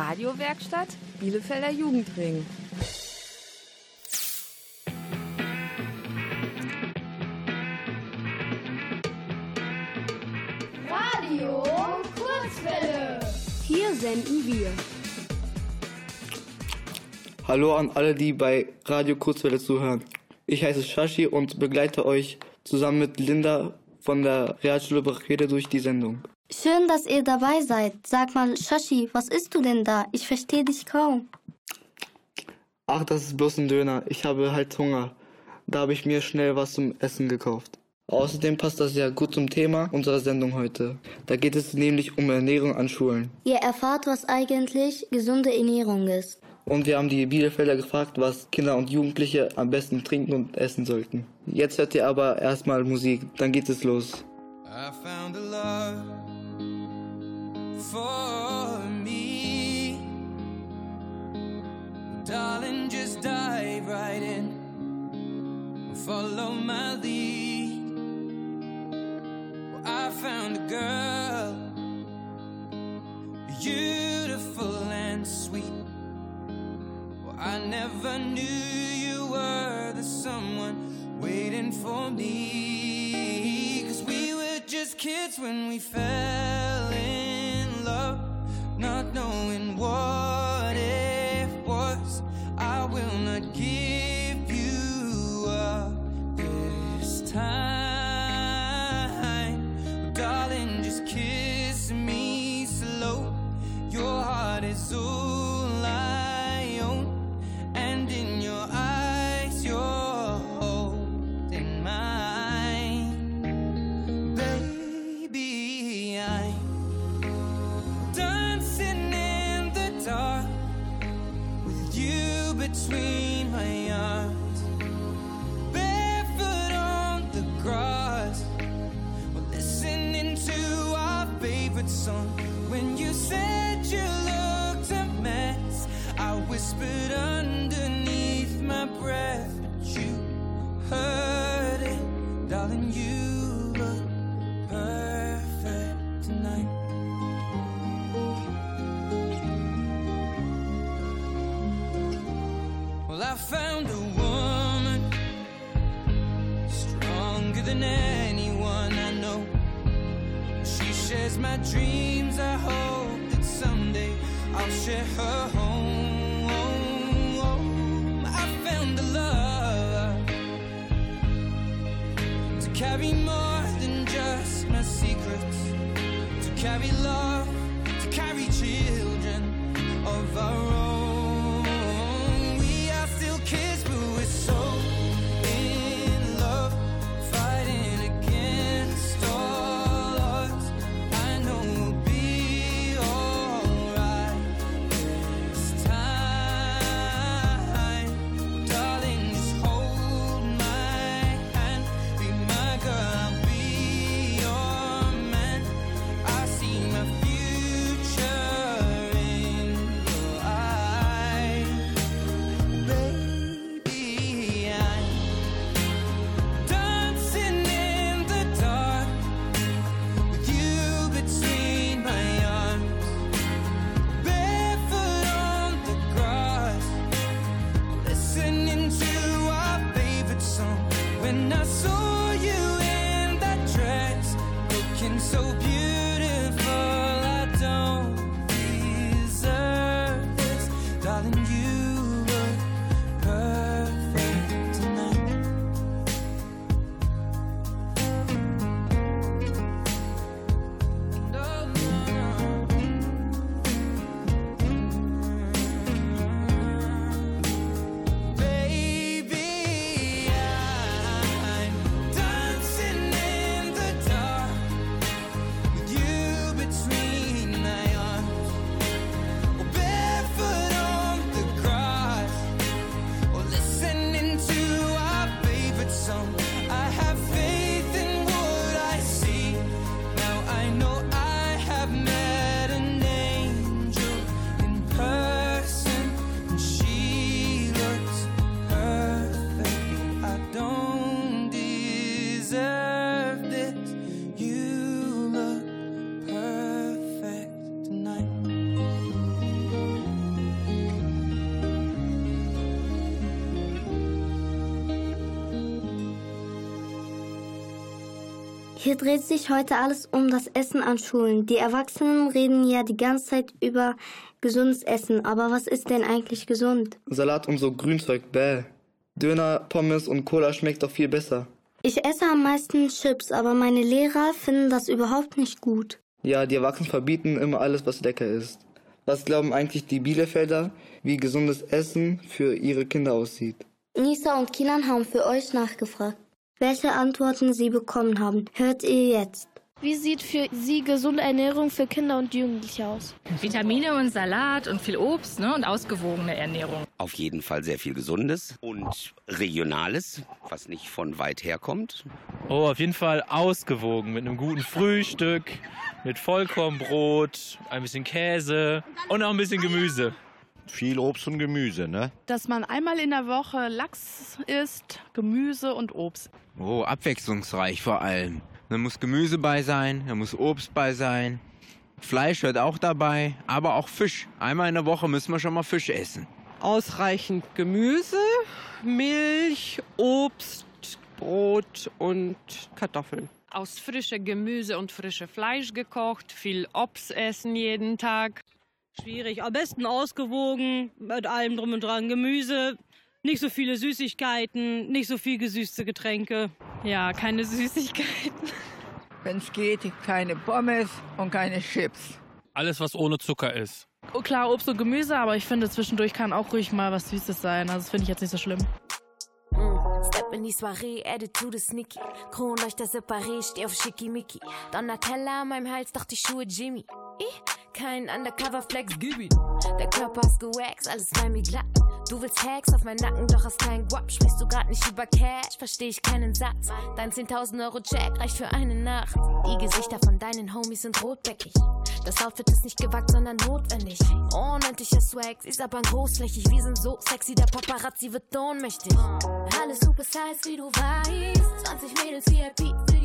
Radiowerkstatt Bielefelder Jugendring. Radio Kurzwelle. Hier senden wir. Hallo an alle, die bei Radio Kurzwelle zuhören. Ich heiße Shashi und begleite euch zusammen mit Linda von der Realschule Brachede durch die Sendung. Schön, dass ihr dabei seid. Sag mal, Shashi, was isst du denn da? Ich verstehe dich kaum. Ach, das ist bloß ein Döner. Ich habe halt Hunger. Da habe ich mir schnell was zum Essen gekauft. Außerdem passt das ja gut zum Thema unserer Sendung heute. Da geht es nämlich um Ernährung an Schulen. Ihr erfahrt, was eigentlich gesunde Ernährung ist. Und wir haben die Bielefelder gefragt, was Kinder und Jugendliche am besten trinken und essen sollten. Jetzt hört ihr aber erstmal Musik, dann geht es los. I found a love for me. Darling, just dive right in. Follow my lead. Well, I found a girl, beautiful and sweet. Well, I never knew you were the someone waiting for me. Cause we were just kids when we fell in love, not knowing what it was. I will not give you up this time. Hier dreht sich heute alles um das Essen an Schulen. Die Erwachsenen reden ja die ganze Zeit über gesundes Essen, aber was ist denn eigentlich gesund? Salat und so Grünzeug, bäh. Döner, Pommes und Cola schmeckt doch viel besser. Ich esse am meisten Chips, aber meine Lehrer finden das überhaupt nicht gut. Ja, die Erwachsenen verbieten immer alles, was lecker ist. Was glauben eigentlich die Bielefelder, wie gesundes Essen für ihre Kinder aussieht? Nisa und Kinan haben für euch nachgefragt. Welche Antworten sie bekommen haben, hört ihr jetzt. Wie sieht für Sie gesunde Ernährung für Kinder und Jugendliche aus? Vitamine und Salat und viel Obst ne, und ausgewogene Ernährung. Auf jeden Fall sehr viel Gesundes und Regionales, was nicht von weit her kommt. Oh, auf jeden Fall ausgewogen mit einem guten Frühstück, mit Vollkornbrot, ein bisschen Käse und auch ein bisschen Gemüse. Viel Obst und Gemüse, ne? Dass man einmal in der Woche Lachs isst, Gemüse und Obst. Oh, abwechslungsreich vor allem. Da muss Gemüse bei sein, da muss Obst bei sein. Fleisch wird auch dabei, aber auch Fisch. Einmal in der Woche müssen wir schon mal Fisch essen. Ausreichend Gemüse, Milch, Obst, Brot und Kartoffeln. Aus frische Gemüse und frische Fleisch gekocht, viel Obst essen jeden Tag. Schwierig, am besten ausgewogen, mit allem drum und dran. Gemüse, nicht so viele Süßigkeiten, nicht so viel gesüßte Getränke. Ja, keine Süßigkeiten. Wenn es geht, keine Pommes und keine Chips. Alles, was ohne Zucker ist. Oh, klar, Obst und Gemüse, aber ich finde, zwischendurch kann auch ruhig mal was Süßes sein. Also das finde ich jetzt nicht so schlimm. Step in die Soiree, Attitude sneaky. Kronleuchter separé, steh auf Schickimicki. Donatella an meinem Hals, doch die Schuhe Jimmy. Ich? Kein Undercover-Flex, gib ihn. Der Körper ist gewaxt, alles rein wie glatt. Du willst Hacks auf meinen Nacken, doch hast keinen Guap. Sprichst du grad nicht über Cash, versteh ich keinen Satz. Dein 10.000 Euro Check reicht für eine Nacht. Die Gesichter von deinen Homies sind rotbäckig. Das Outfit ist nicht gewagt, sondern notwendig. Unendlicher Swag, sie ist aber großflächig. Wir sind so sexy, der Paparazzi wird ohnmächtig. Alles super size, wie du weißt. 20 Mädels VIP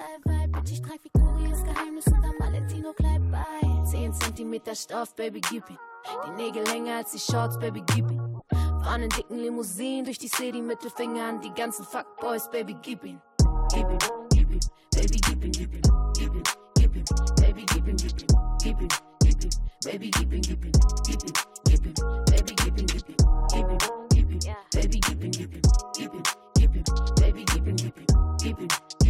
für Style-Vibe, Bitch, ich trag Victorias Geheimnis unterm Valentino-Kleid bei. 10 cm Stoff, Baby, gib ihn. Die Nägel länger als die Shorts, Baby, gib ihn. Fahren in dicken Limousinen durch die City, Mittelfinger an die ganzen Fuckboys, Baby, gib ihn. Gib ihn, gib ihn, Baby, gib ihn, gib ihn, gib ihn, gib ihn, Baby, gib ihn, gib ihn, gib ihn, gib ihn, Baby, gib ihn, gib ihn, gib ihn, gib ihn, Baby, gib ihn, gib ihn, gib ihn, gib ihn, Baby, gib ihn, gib ihn, gib ihn, gib ihn, Baby, gib ihn, gib ihn, gib ihn, gib ihn,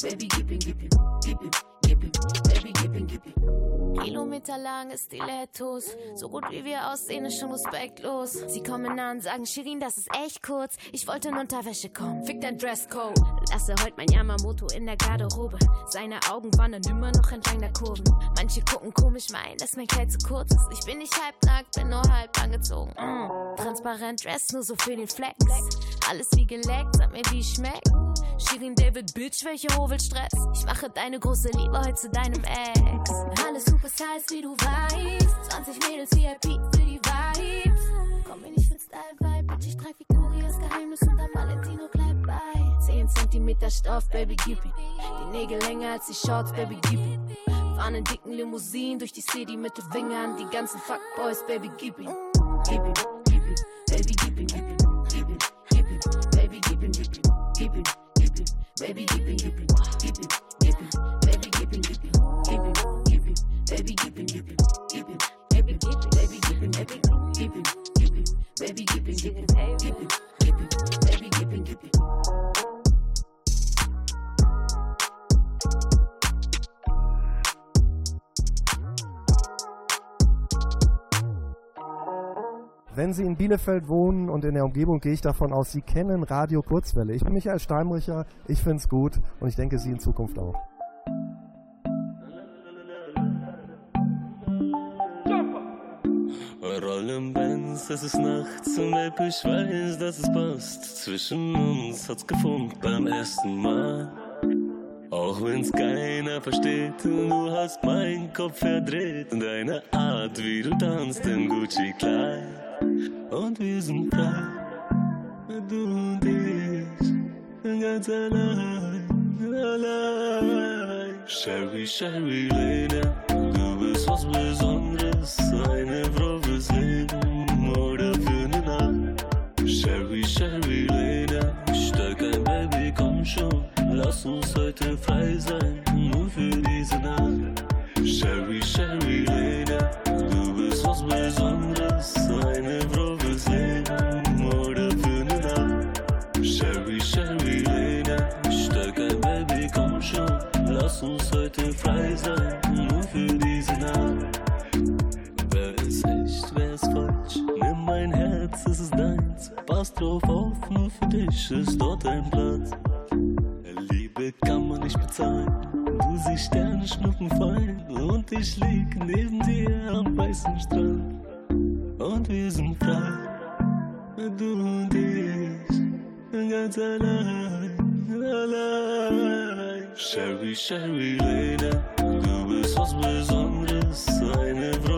Baby, gib ihn, gib ihn, gib ihn, gib ihn, Baby, gib ihn, gib ihn. Kilometerlange Stilettos. So gut wie wir aussehen, ist schon respektlos. Sie kommen an, sagen Shirin, das ist echt kurz. Ich wollte in Unterwäsche kommen. Fick dein Dresscode. Lasse heute mein Yamamoto in der Garderobe. Seine Augen wandern immer noch entlang der Kurven. Manche gucken komisch, meinen, dass mein Kleid zu kurz ist. Ich bin nicht halb nackt, bin nur halb angezogen. Mm. Transparent Dress, nur so für den Flex. Alles wie geleckt, sag mir, wie schmeckt. Shirin David, Bitch, welche Hovelstress. Ich mache deine große Liebe heute zu deinem Ex. Alles super size, wie du weißt. 20 Mädels VIP für die Vibes. Komm mir nicht für Style-Vibe, Bitch, ich trag Victorias Geheimnis unterm Valentino-Kleid bei. 10 cm Stoff, Baby, gib ihn. Die Nägel länger als die Shorts, Baby, gib ihn. Fahren in dicken Limousinen durch die City mit den Fingern. Die ganzen Fuckboys, Baby, gib ihn. Baby, gib ihn, gib ihn. Gib ihn, gib ihn, Baby, gib ihn, gib ihn. Gib ihn, gib ihn, Baby, gib ihn, gib ihn. Gib ihn, gib ihn, Baby, gib ihn, gib ihn. Gib ihn, gib ihn, Baby, gib ihn, Wenn Sie in Bielefeld wohnen und in der Umgebung, gehe ich davon aus, Sie kennen Radio Kurzwelle. Ich bin Michael Steinbricher, ich finde es gut und ich denke, Sie in Zukunft auch. Rollen Benz, es ist nachts und Baby, ich weiß, dass es passt. Zwischen uns hat's gefunkt beim ersten Mal. Auch wenn's keiner versteht und du hast meinen Kopf verdreht. Deine Art, wie du tanzt im Gucci-Kleid und wir sind frei. du und ich, ganz allein, allein. Sherry, Sherry, Lady, du bist was Besonderes, eine Frau fürs Leben oder für eine Nacht. Sherry, Sherry, Lady, steig ein Baby, komm schon, lass uns heute frei sein, nur für diese Nacht. Sherry, Sherry, Lady. Ist dort ein Platz. Liebe kann man nicht bezahlen. Du siehst Sterne schnuppen fallen und ich lieg neben dir am weißen Strand. Und wir sind frei, du und ich, ganz allein, allein. Sherry, Sherry Lady, du bist was Besonderes, eine Frau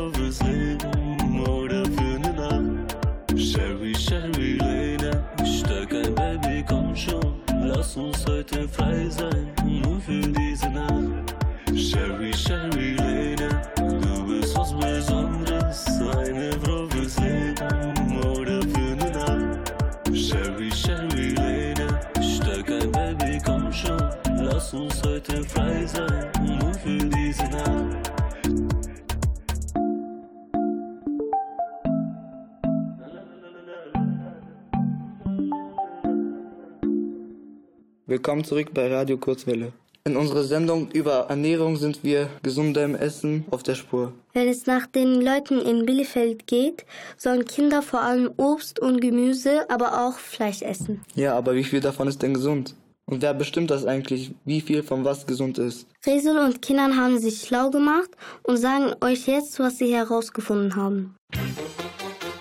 Willkommen zurück bei Radio Kurzwelle. In unserer Sendung über Ernährung sind wir gesundem Essen auf der Spur. Wenn es nach den Leuten in Bielefeld geht, sollen Kinder vor allem Obst und Gemüse, aber auch Fleisch essen. Ja, aber wie viel davon ist denn gesund? Und wer bestimmt das eigentlich, wie viel von was gesund ist? Resel und Kindern haben sich schlau gemacht und sagen euch jetzt, was sie herausgefunden haben.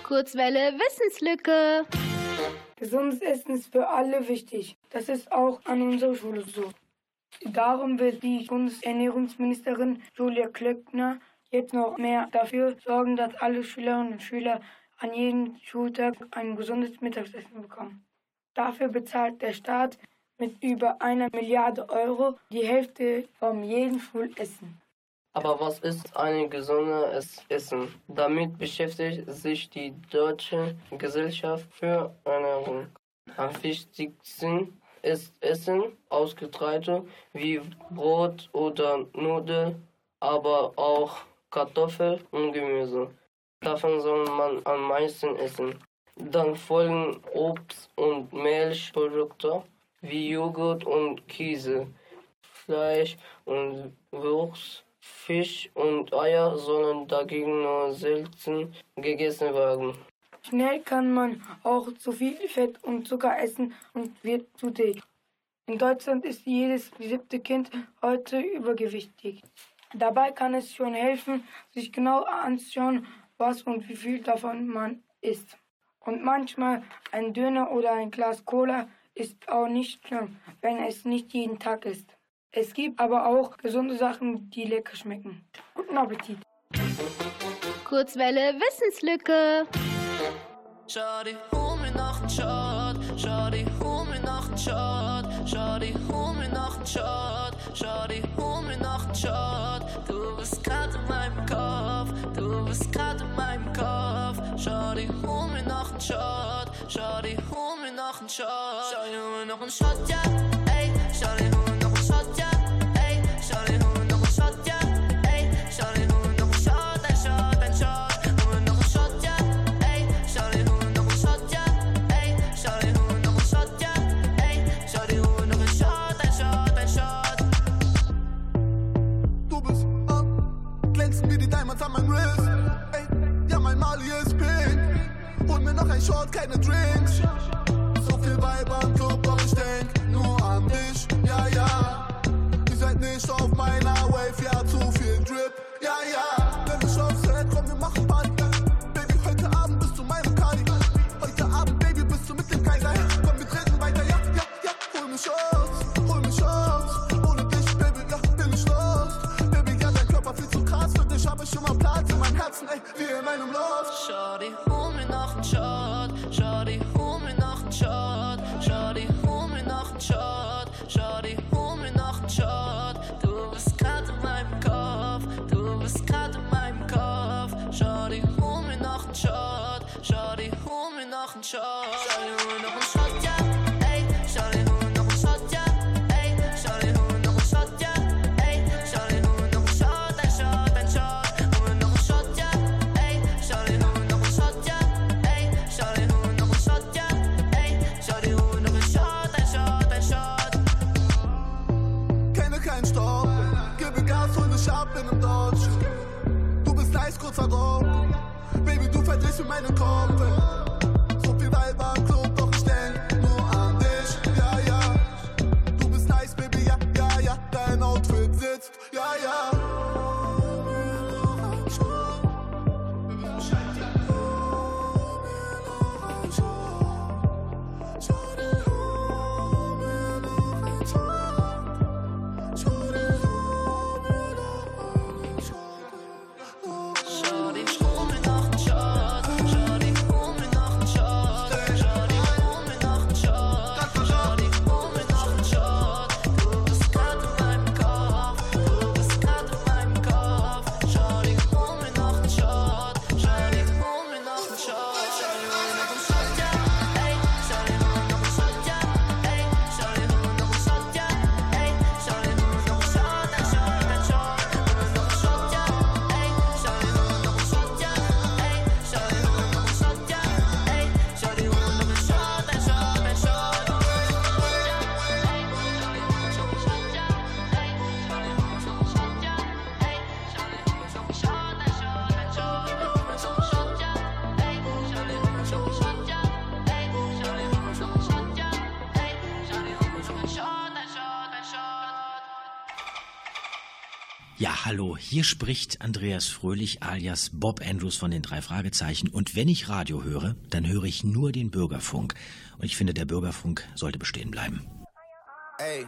Kurzwelle Wissenslücke. Gesundes Essen ist für alle wichtig. Das ist auch an unserer Schule so. Darum will die Bundesernährungsministerin Julia Klöckner jetzt noch mehr dafür sorgen, dass alle Schülerinnen und Schüler an jedem Schultag ein gesundes Mittagessen bekommen. Dafür bezahlt der Staat mit über einer Milliarde Euro die Hälfte von jedem Schulessen. Aber was ist ein gesundes Essen? Damit beschäftigt sich die Deutsche Gesellschaft für Ernährung. Am wichtigsten ist Essen aus Getreide wie Brot oder Nudeln, aber auch Kartoffel und Gemüse. Davon soll man am meisten essen. Dann folgen Obst- und Milchprodukte wie Joghurt und Käse, Fleisch und Wurst. Fisch und Eier sollen dagegen nur selten gegessen werden. Schnell kann man auch zu viel Fett und Zucker essen und wird zu dick. In Deutschland ist jedes siebte Kind heute übergewichtig. Dabei kann es schon helfen, sich genau anzuschauen, was und wie viel davon man isst. Und manchmal ein Döner oder ein Glas Cola ist auch nicht schlimm, wenn es nicht jeden Tag ist. Es gibt aber auch gesunde Sachen, die lecker schmecken. Guten Appetit! Kurzwelle Wissenslücke. Shawty, hol mir noch einen Shot. Shawty, hol mir noch einen Shot. Shawty, hol mir noch einen Shot. Shawty, hol mir noch einen Shot. Du bist grad in meinem Kopf. Du bist grad in meinem Kopf. Shawty, hol mir noch einen Shot. Shawty, hol mir noch einen Shot. Hol mir noch einen Shot, ja. Noch ein Short, keine Drinks. Ja, hallo, hier spricht Andreas Fröhlich alias Bob Andrews von den drei Fragezeichen. Und wenn ich Radio höre, dann höre ich nur den Bürgerfunk. Und ich finde, der Bürgerfunk sollte bestehen bleiben. Hey.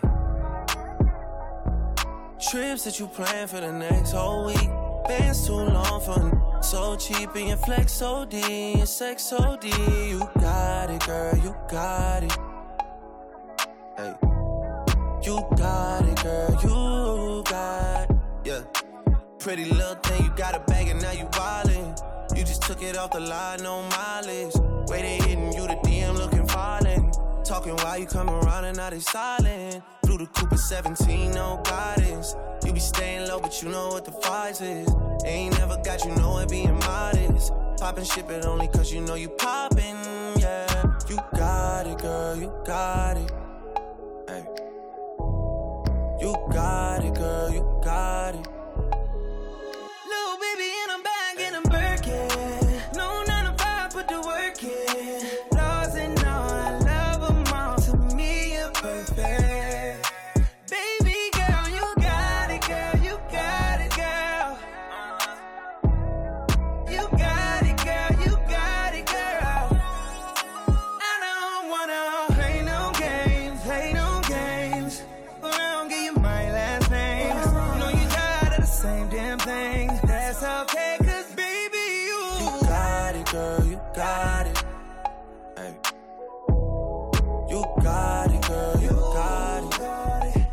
Trips that you plan for the next whole week. Bands too long for so cheap and your flex so D, your sex so D. You got it, girl, you got it. Hey. You got it, girl, you got it. Pretty little thing, you got a bag and now you wildin'. You just took it off the line, no mileage. They hitting you, the DM looking violent. Talking while you come around and now they silent. Blue the Cooper 17, no guidance. You be staying low, but you know what the price is. Ain't never got you know it being modest. Poppin' shit, but only cause you know you poppin', yeah. You got it, girl, you got it. Hey. You got it, girl, you got it. Got it. Hey. You got it, girl, you got it.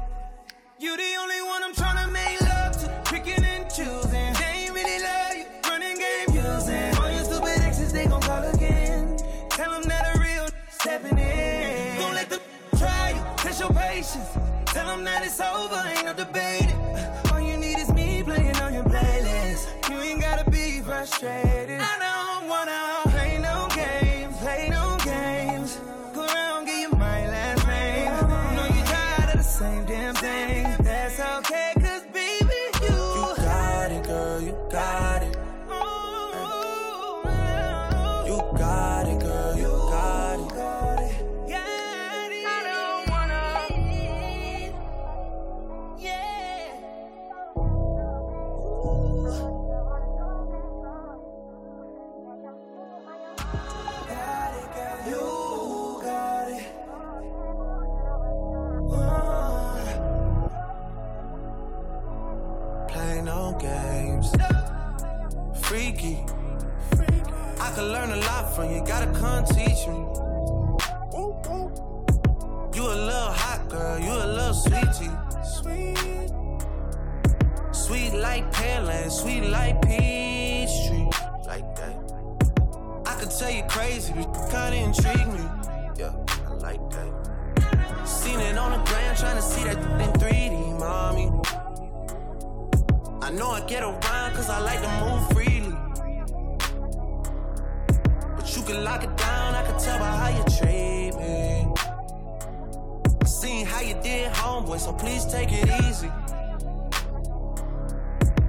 You the only one I'm tryna make love to, picking and choosing. They ain't really love you, running game using. All your stupid exes, they gon' call again. Tell them that a real stepping in. Don't let them try you, test your patience. Tell them that it's over, ain't no debating. All you need is me playing on your playlist. You ain't gotta be frustrated. I get around cause I like to move freely. But you can lock it down, I can tell by how you treat me. Seen how you did, homeboy, so please take it easy.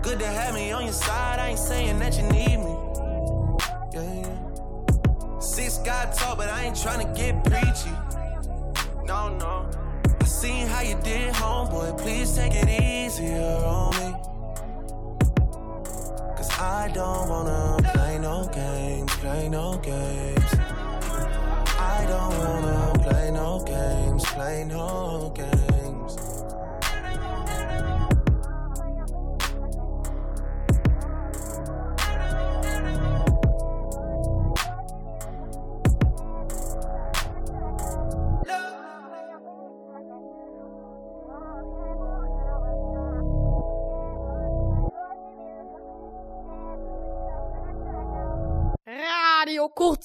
good to have me on your side. I ain't saying that you need me. Yeah, yeah. Six got talk, but I ain't trying to get preachy. No, no. I seen how you did, homeboy. Please take it easier on me. I don't wanna play no games, play no games. I don't wanna play no games, play no games.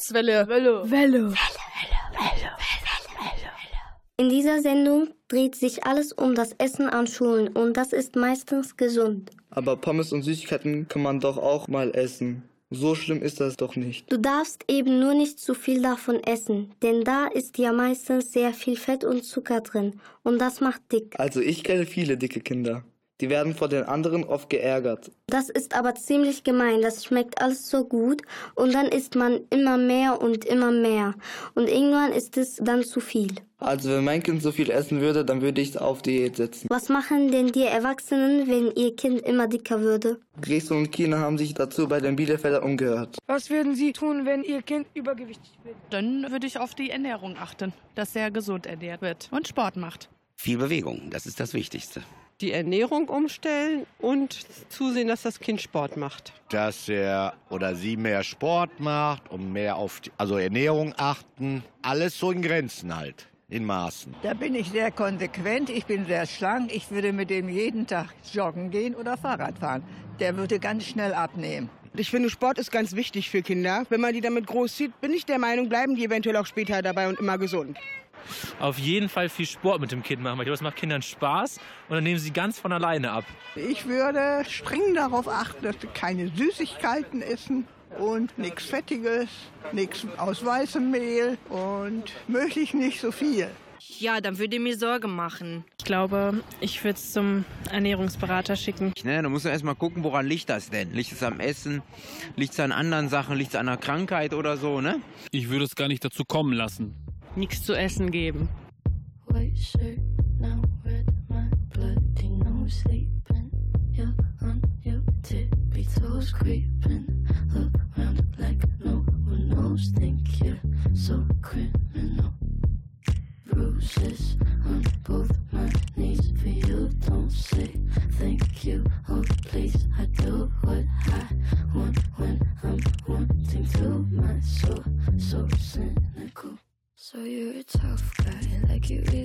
Kurzwelle. Welle. Welle. In dieser Sendung dreht sich alles um das Essen an Schulen und das ist meistens gesund. Aber Pommes und Süßigkeiten kann man doch auch mal essen. So schlimm ist das doch nicht. Du darfst eben nur nicht zu viel davon essen, denn da ist ja meistens sehr viel Fett und Zucker drin und das macht dick. Also ich kenne viele dicke Kinder. Die werden vor den anderen oft geärgert. Das ist aber ziemlich gemein, das schmeckt alles so gut und dann isst man immer mehr und immer mehr und irgendwann ist es dann zu viel. Also wenn mein Kind so viel essen würde, dann würde ich es auf Diät setzen. Was machen denn die Erwachsenen, wenn ihr Kind immer dicker würde? Dresden und China haben sich dazu bei den Bielefelder umgehört. Was würden Sie tun, wenn Ihr Kind übergewichtig wird? Dann würde ich auf die Ernährung achten, dass er gesund ernährt wird und Sport macht. Viel Bewegung, das ist das Wichtigste. Die Ernährung umstellen und zusehen, dass das Kind Sport macht. Dass er oder sie mehr Sport macht und mehr auf die, also Ernährung achten. Alles so in Grenzen halt, in Maßen. Da bin ich sehr konsequent, ich bin sehr schlank. Ich würde mit dem jeden Tag joggen gehen oder Fahrrad fahren. Der würde ganz schnell abnehmen. Ich finde, Sport ist ganz wichtig für Kinder. Wenn man die damit großzieht, bin ich der Meinung, bleiben die eventuell auch später dabei und immer gesund. Auf jeden Fall viel Sport mit dem Kind machen, ich glaube, das macht Kindern Spaß und dann nehmen sie ganz von alleine ab. Ich würde streng darauf achten, dass sie keine Süßigkeiten essen und nichts Fettiges, nichts aus weißem Mehl und möglichst nicht so viel. Ja, dann würde ich mir Sorge machen. Ich glaube, ich würde es zum Ernährungsberater schicken. Ne, da musst du erstmal gucken, woran liegt das denn? Liegt es am Essen? Liegt es an anderen Sachen? Liegt es an einer Krankheit oder so, ne? Ich würde es gar nicht dazu kommen lassen. Nichts zu essen geben. White like.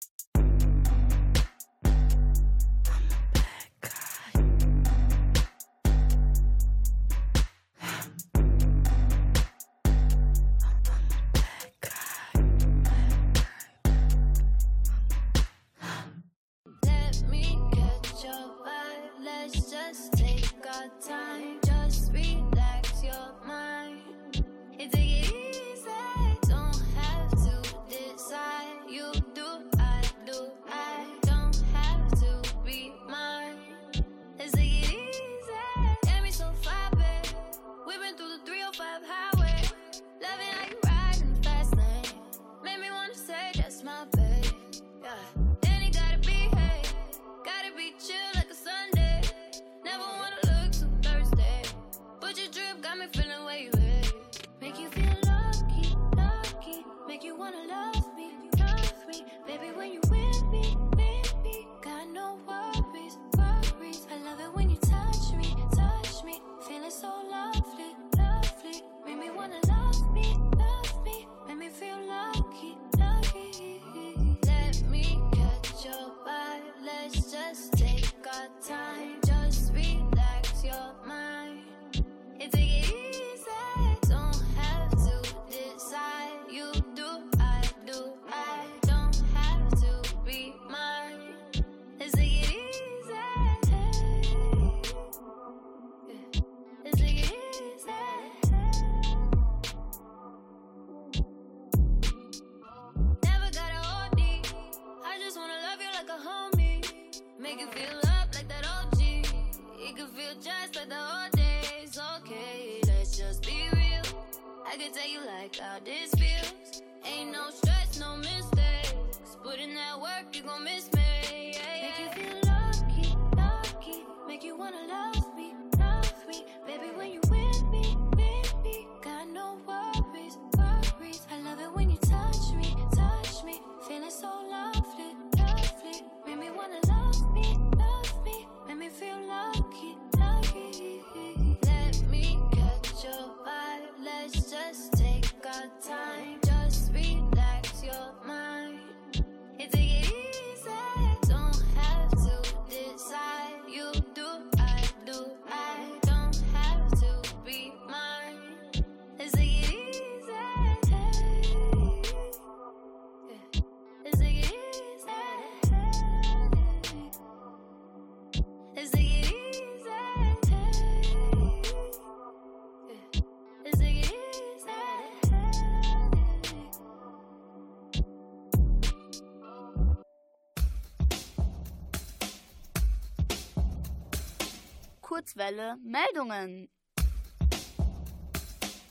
Kurzwelle Meldungen.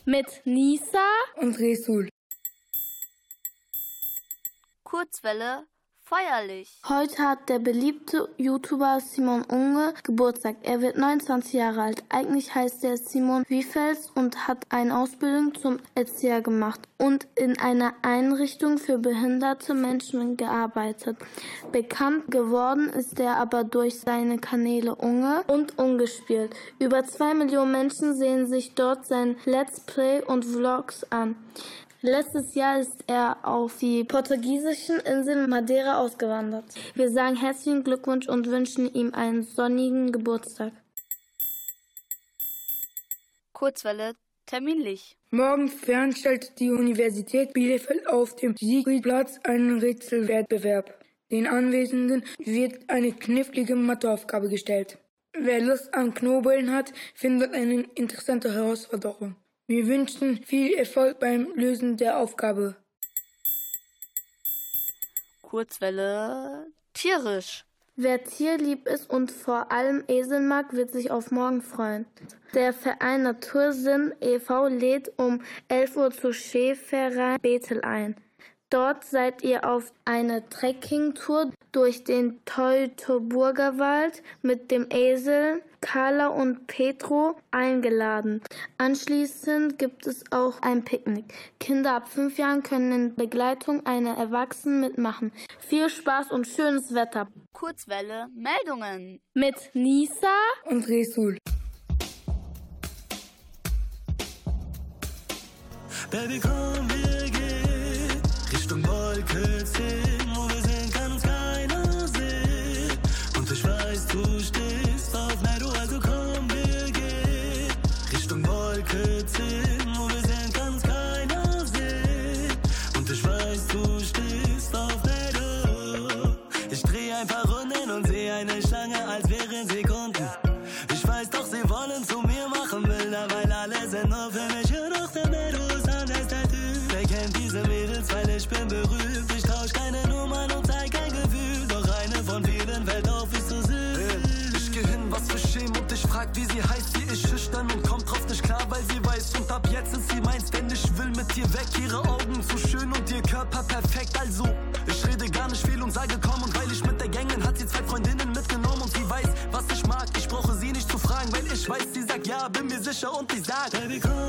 Mit Nisa und Resul. Kurzwelle feierlich. Heute hat der beliebte YouTuber Simon Unge Geburtstag. Er wird 29 Jahre alt. Eigentlich heißt er Simon Wiefels und hat eine Ausbildung zum Erzieher gemacht und in einer Einrichtung für behinderte Menschen gearbeitet. Bekannt geworden ist er aber durch seine Kanäle Unge und Ungespielt. Über zwei Millionen Menschen sehen sich dort sein Let's Play und Vlogs an. Letztes Jahr ist er auf die portugiesischen Inseln Madeira ausgewandert. Wir sagen herzlichen Glückwunsch und wünschen ihm einen sonnigen Geburtstag. Kurzwelle terminlich. Morgen veranstaltet die Universität Bielefeld auf dem Siegfriedplatz einen Rätselwettbewerb. Den Anwesenden wird eine knifflige Matheaufgabe gestellt. Wer Lust an Knobeln hat, findet eine interessante Herausforderung. Wir wünschen viel Erfolg beim Lösen der Aufgabe. Kurzwelle tierisch. Wer tierlieb ist und vor allem Esel mag, wird sich auf morgen freuen. Der Verein Natursinn e.V. lädt um 11 Uhr zur Schäferei Bethel ein. Dort seid ihr auf eine Trekkingtour durch den Teutoburger Wald mit dem Esel Carla und Petro eingeladen. Anschließend gibt es auch ein Picknick. Kinder ab fünf Jahren können in Begleitung einer Erwachsenen mitmachen. Viel Spaß und schönes Wetter. Kurzwelle Meldungen. Mit Nisa und Resul. Baby, komm, wir gehen Richtung Wolke dir weg. Ihre Augen zu schön und ihr Körper perfekt. Also, ich rede gar nicht viel und sage komm. Und weil ich mit der Gängen hat sie zwei Freundinnen mitgenommen und sie weiß, was ich mag. Ich brauche sie nicht zu fragen, weil ich weiß, sie sagt ja, bin mir sicher und ich sag, Baby, komm,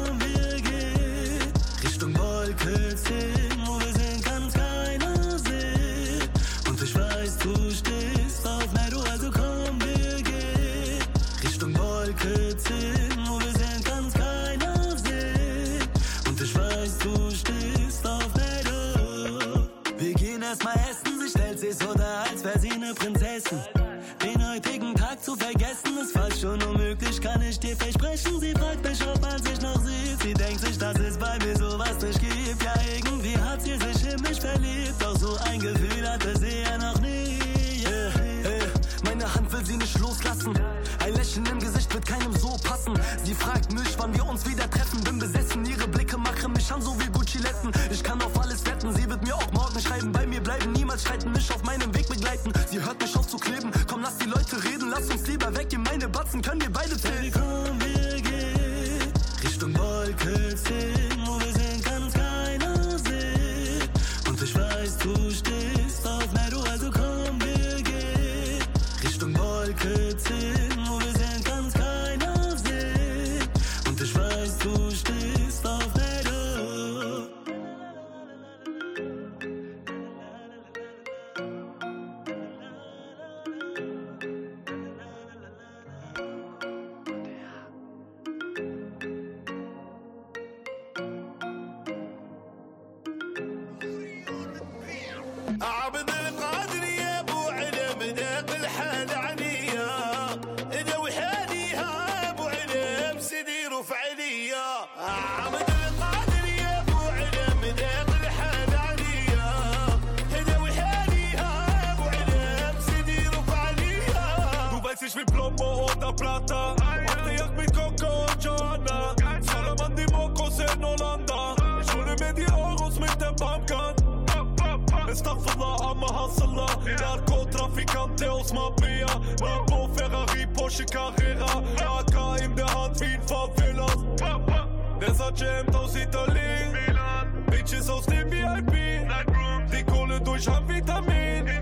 als wär sie eine Prinzessin. Den heutigen Tag zu vergessen ist fast schon unmöglich, kann ich dir versprechen. Sie fragt mich, ob man sich noch sieht. Sie denkt sich, dass es bei mir sowas nicht gibt. Ja, irgendwie hat sie sich in mich verliebt. Doch so ein Gefühl hatte sie ja noch nie. Meine Hand will sie nicht loslassen. Ein Lächeln im Gesicht wird keinem so passen. Sie fragt mich, wann wir uns wieder treffen. Bin besessen, ihre Blicke machen mich an, so wie Gucci-Letten. Ich kann auf alles wetten, sie wird mir auch morgen schreiben. Bei mir bleiben, niemals streiten, mich auf meinem Weg begleiten. Sie hört mich auf zu kleben. Komm, lass die Leute reden, lass uns lieber weggehen. Meine Batzen können wir beide zählen. Komm, wir gehen Richtung Wolke 10, wo wir sind, kann uns keiner sehen. Und ich weiß, du stehst Astaghfirullah, amma Hassallah. Narkotrafikante aus Mafia. Lambo, Ferrari, Porsche Carrera. AK in der Hand wie ein Favelas. Sergeant aus Italien. Bitches aus dem VIP. Die Kohle durch Vitamin.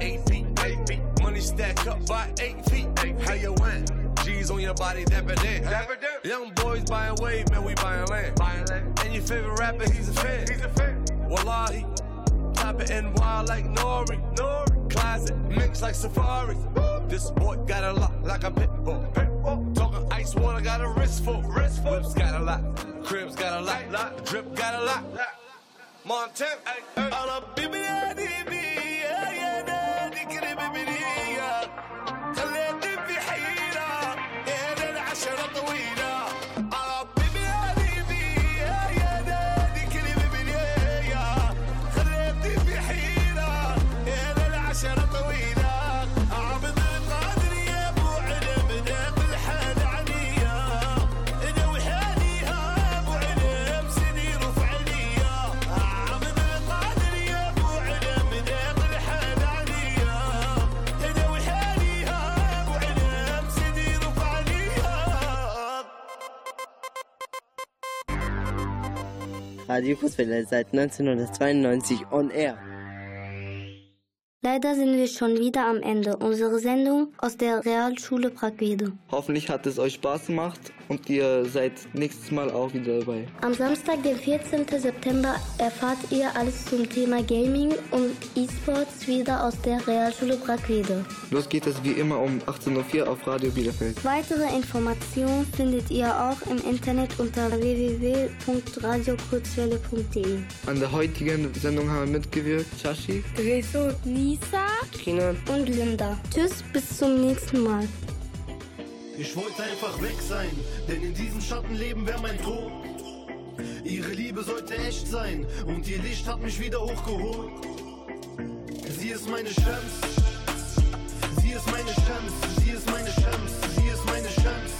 Eight feet, eight feet, Money stack up by eight feet. How you went? G's on your body, dapper dan. Dapper dan. Young boys buying wave, man, we buying land. Buying land. And your favorite rapper, he's a fan. He's a fan. Wallahi, top it and wild like Nori. Nori. Closet, mix like Safari. This boy got a lot like a pit bull. Talking ice water, got a wrist full. Wrist full. Whips got a lot. Cribs got a lot. lot. Drip got a lot. lot. Montana, all up in me, baby, Radio Kurzwelle seit 1992 on air. Leider sind wir schon wieder am Ende unserer Sendung aus der Realschule Bragwede. Hoffentlich hat es euch Spaß gemacht und ihr seid nächstes Mal auch wieder dabei. Am Samstag, den 14. September, erfahrt ihr alles zum Thema Gaming und E-Sports wieder aus der Realschule Bragwede. Los geht es wie immer um 18.04 Uhr auf Radio Bielefeld. Weitere Informationen findet ihr auch im Internet unter www.radiokurzwelle.de. An der heutigen Sendung haben mitgewirkt Chashi, Rezo, Lisa, Tina und Linda. Tschüss, bis zum nächsten Mal. Ich wollte einfach weg sein, denn in diesem Schattenleben wäre mein Tod. Ihre Liebe sollte echt sein und ihr Licht hat mich wieder hochgeholt. Sie ist meine Schems, sie ist meine Schems, sie ist meine Schems, sie ist meine Schems.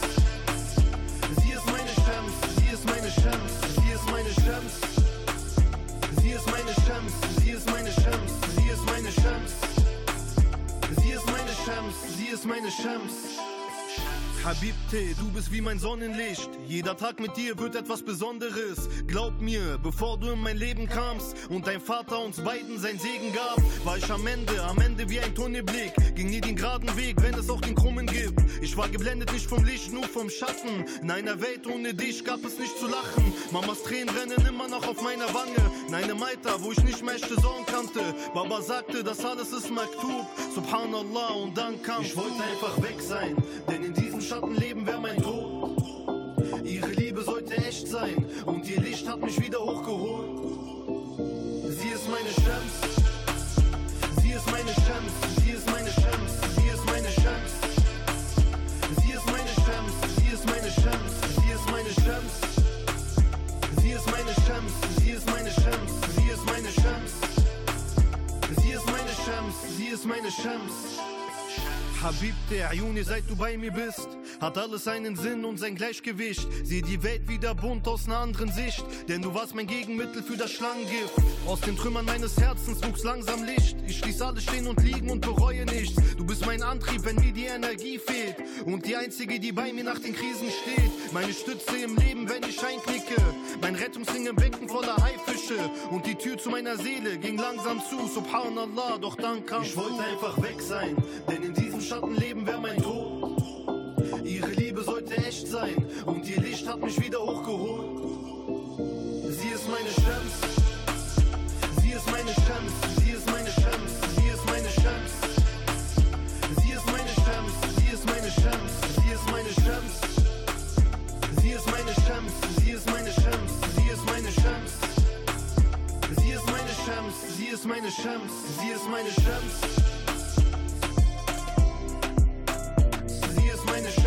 Sie ist meine Schems, sie ist meine Schems, sie ist meine Schems. Sie ist meine Schems, sie ist meine Schems. Ist meine Chance. Habibte, du bist wie mein Sonnenlicht. Jeder Tag mit dir wird etwas Besonderes. Glaub mir, bevor du in mein Leben kamst und dein Vater uns beiden sein Segen gab, war ich am Ende, am Ende wie ein Tunnelblick. Ging nie den geraden Weg, wenn es auch den krummen gibt. Ich war geblendet nicht vom Licht, nur vom Schatten. In einer Welt ohne dich gab es nicht zu lachen. Mamas Tränen rennen immer noch auf meiner Wange. In einem Alter, wo ich nicht mehr echte Sorgen kannte. Baba sagte, das alles ist Maktub. Subhanallah, und dann kam Ich wollte einfach weg sein, denn in diesem Schattenleben wäre mein Tod. Ihre Liebe sollte echt sein und ihr Licht hat mich wieder hochgeholt. Sie ist meine Chance. Sie ist meine Chance. Sie ist meine Chance. Sie ist meine Chance. Sie ist meine Chance. Sie ist meine Chance. Sie ist meine Chance. Sie ist meine Chance. Sie ist meine Chance. Sie ist meine Chance. Sie ist meine Chance. Sie ist meine Chance. Habibte, Ayuni, seit du bei mir bist, hat alles einen Sinn und sein Gleichgewicht. Sehe die Welt wieder bunt aus einer anderen Sicht, denn du warst mein Gegenmittel für das Schlangengift. Aus den Trümmern meines Herzens wuchs langsam Licht. Ich ließ alles stehen und liegen und bereue nichts. Du bist mein Antrieb, wenn mir die Energie fehlt. Und die einzige, die bei mir nach den Krisen steht. Meine Stütze im Leben, wenn ich einknicke. Mein Rettungsring im Becken voller Haifische. Und die Tür zu meiner Seele ging langsam zu. Subhanallah, doch dann kam Ich wollte einfach weg sein, denn in diesem Schattenleben wäre mein Tod. Ihre Liebe sollte echt sein und ihr Licht hat mich wieder hochgeholt. Sie ist meine Schems, sie ist meine Schems, sie ist meine Schems, sie ist meine Schems. Sie ist meine Schems, sie ist meine Schems, sie ist meine Schems. Sie ist meine Schems, sie ist meine Schems, sie ist meine Schems. Sie ist meine Schems, sie ist meine Schems, sie ist meine Schems. Ist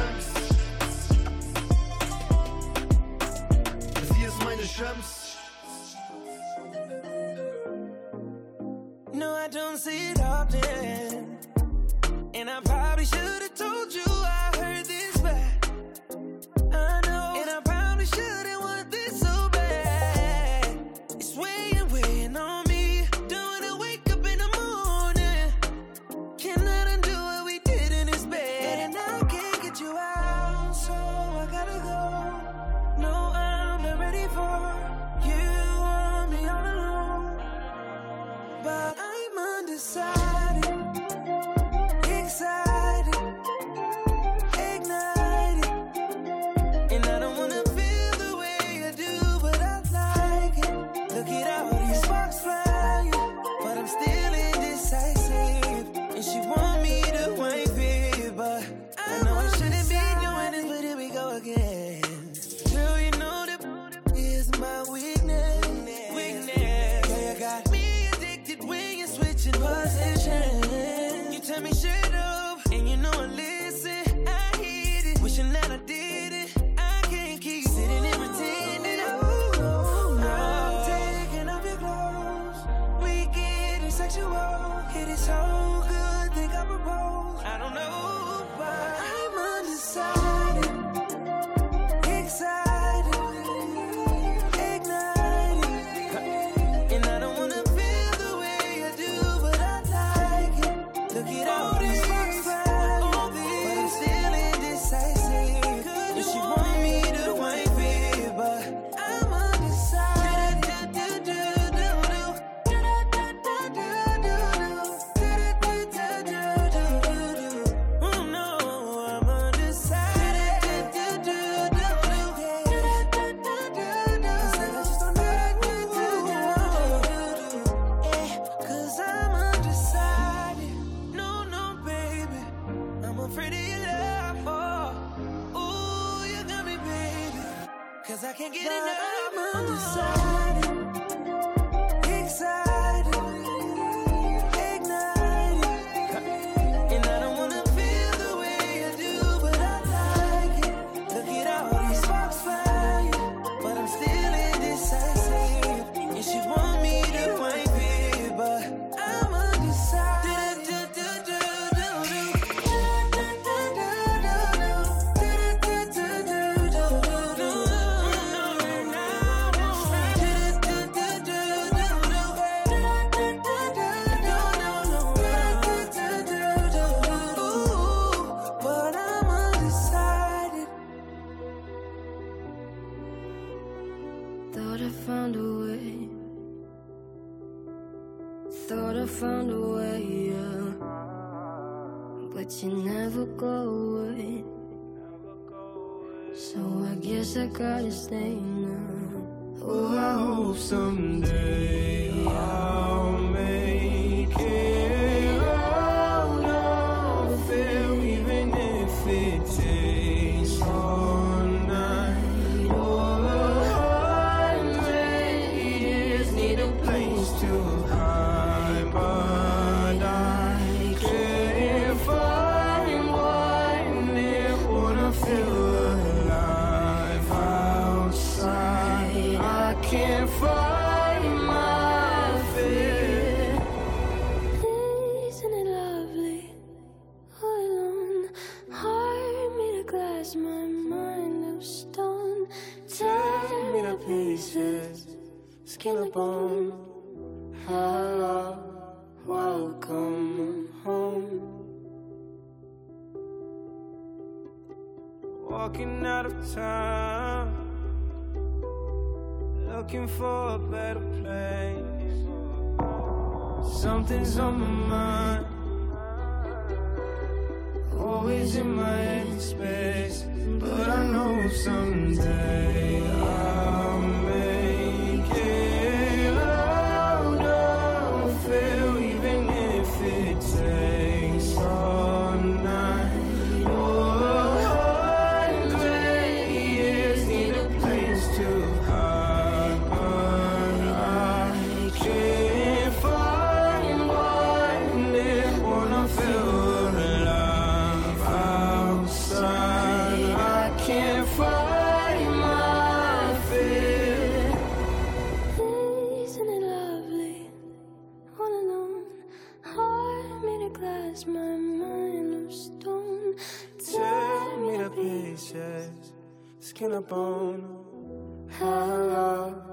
meine. No, I don't see it often. And I probably should have making a bone. Hello.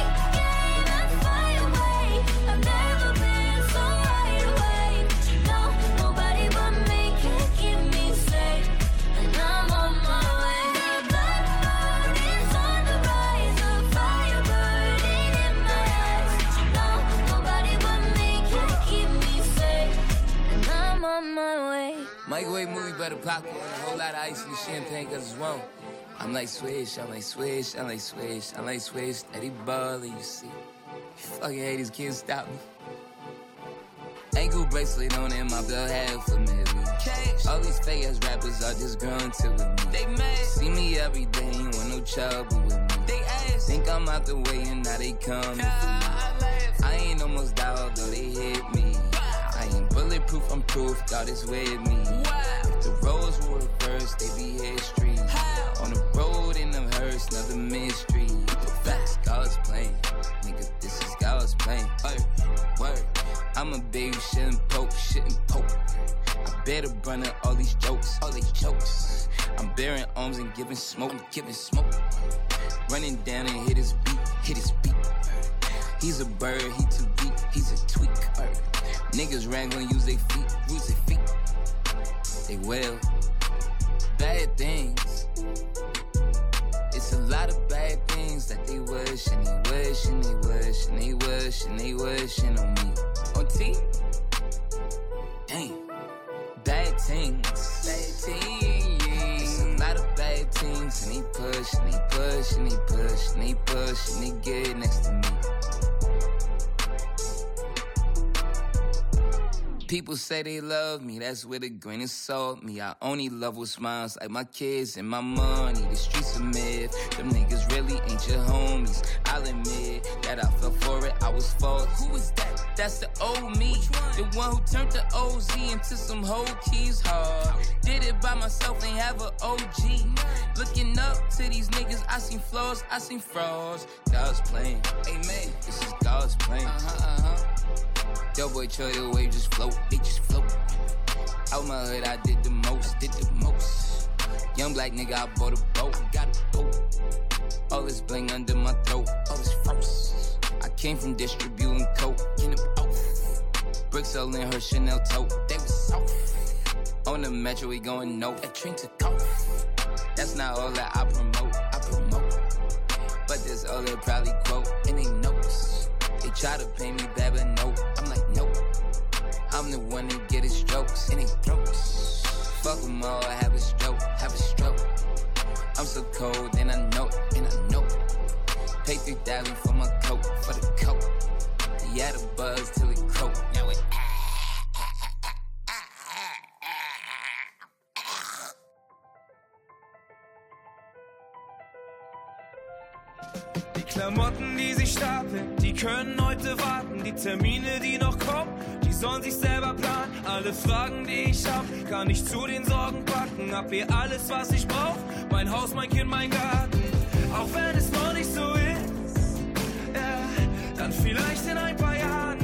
Better popcorn, a whole lot of ice and champagne cause it's warm. I'm like Swish, I'm like Swish, I'm like Swish, I'm like Swish, steady ballin', you see. You fucking haters can't stop me. Ankle bracelet on and my blood half for me. All these fake ass rappers are just grunting with me. They mad. See me every day, ain't want no trouble with me. They ass. Think I'm out the way and now they coming for me. I ain't almost died though they hit me. Bulletproof, I'm proof, God is with me. If the roles were reversed, they be history. On the road in them hearse, another mystery. Facts, God's playing. Nigga, this is God's playing. Word, word. I'm a baby, shouldn't poke, shouldn't poke. I better run at all these jokes, all these jokes. I'm bearing arms and giving smoke, giving smoke. Running down and hit his beat, hit his beat. He's a bird, he too deep, he's a tweak. Niggas wrangling, use their feet, use their feet. They will. Bad things. It's a lot of bad things that they wish and they wish and they wish and they wish and they wishing on me. On T? Damn. Bad things. Bad things. It's a lot of bad things and they push and they push and they push and they push and they get next to me. People say they love me, that's with a grain of salt. Me, I only love with smiles like my kids and my money. The streets a myth, them niggas really ain't your homies. I'll admit that I fell for it, I was fault. Who is that? That's the old me, the one who turned the OZ into some whole keys hard. Did it by myself, ain't have a OG. Looking up to these niggas, I seen flaws, I seen frauds. God's playing, amen. This is God's plan. Uh-huh, uh-huh. Yo, boy, Troy, the wave just float, they just float. Out my hood, I did the most, did the most. Young black nigga, I bought a boat, got a boat. All this bling under my throat, all this froze. I came from distributing coke, all in her Chanel tote, they was soft. On the metro, we going no, that train took off. That's not all that I promote, I promote. But that's all they probably quote, and they notes. They try to pay me back, but no, I'm like, nope. I'm the one that get his strokes in his throats. Fuck them all, have a stroke, have a stroke. I'm so cold, and I know and I know. Pay 3000 for my coat, for the coat. He had a buzz till Alle Fragen, die ich hab, kann ich zu den Sorgen packen. Hab hier alles, was ich brauch. Mein Haus, mein Kind, mein Garten. Auch wenn es noch nicht so ist, ja, dann vielleicht in ein paar Jahren.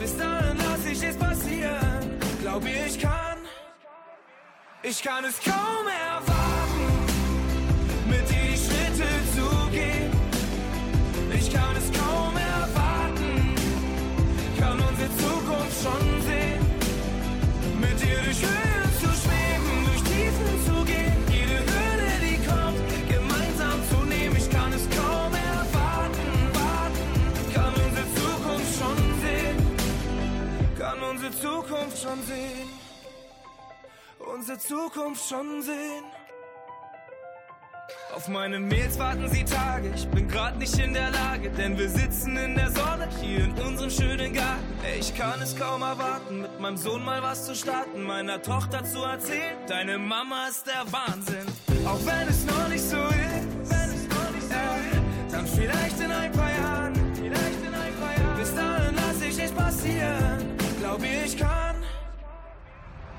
Bis dahin lass ich es passieren. Glaub mir, ich kann, ich kann es kaum erwarten, schon sehen, unsere Zukunft schon sehen. Auf meine Mails warten sie Tage, ich bin grad nicht in der Lage, denn wir sitzen in der Sonne hier in unserem schönen Garten. Ey, ich kann es kaum erwarten, mit meinem Sohn mal was zu starten, meiner Tochter zu erzählen, deine Mama ist der Wahnsinn. Auch wenn es noch nicht so ist, äh, dann vielleicht in ein paar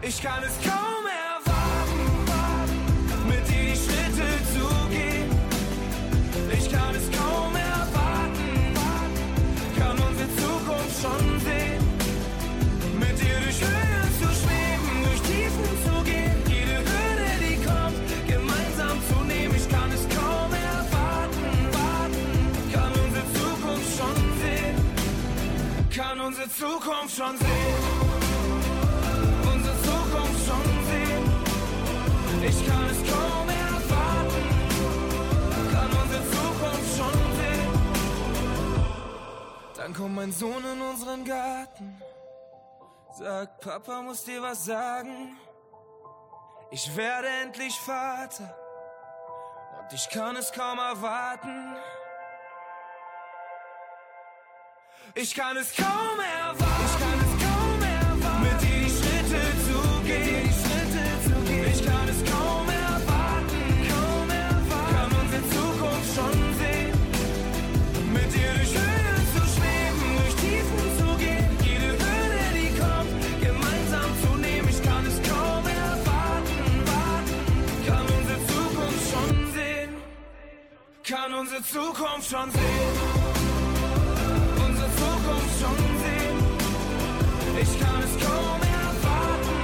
ich kann es kaum erwarten, sagt, Papa muss dir was sagen. Ich werde endlich Vater und ich kann es kaum erwarten. Ich kann es kaum erwarten. Kann unsere Zukunft schon sehen. Unsere Zukunft schon sehen. Ich kann es kaum erwarten.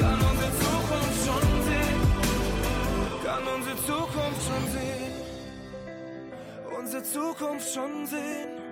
Kann unsere Zukunft schon sehen. Kann unsere Zukunft schon sehen. Unsere Zukunft schon sehen.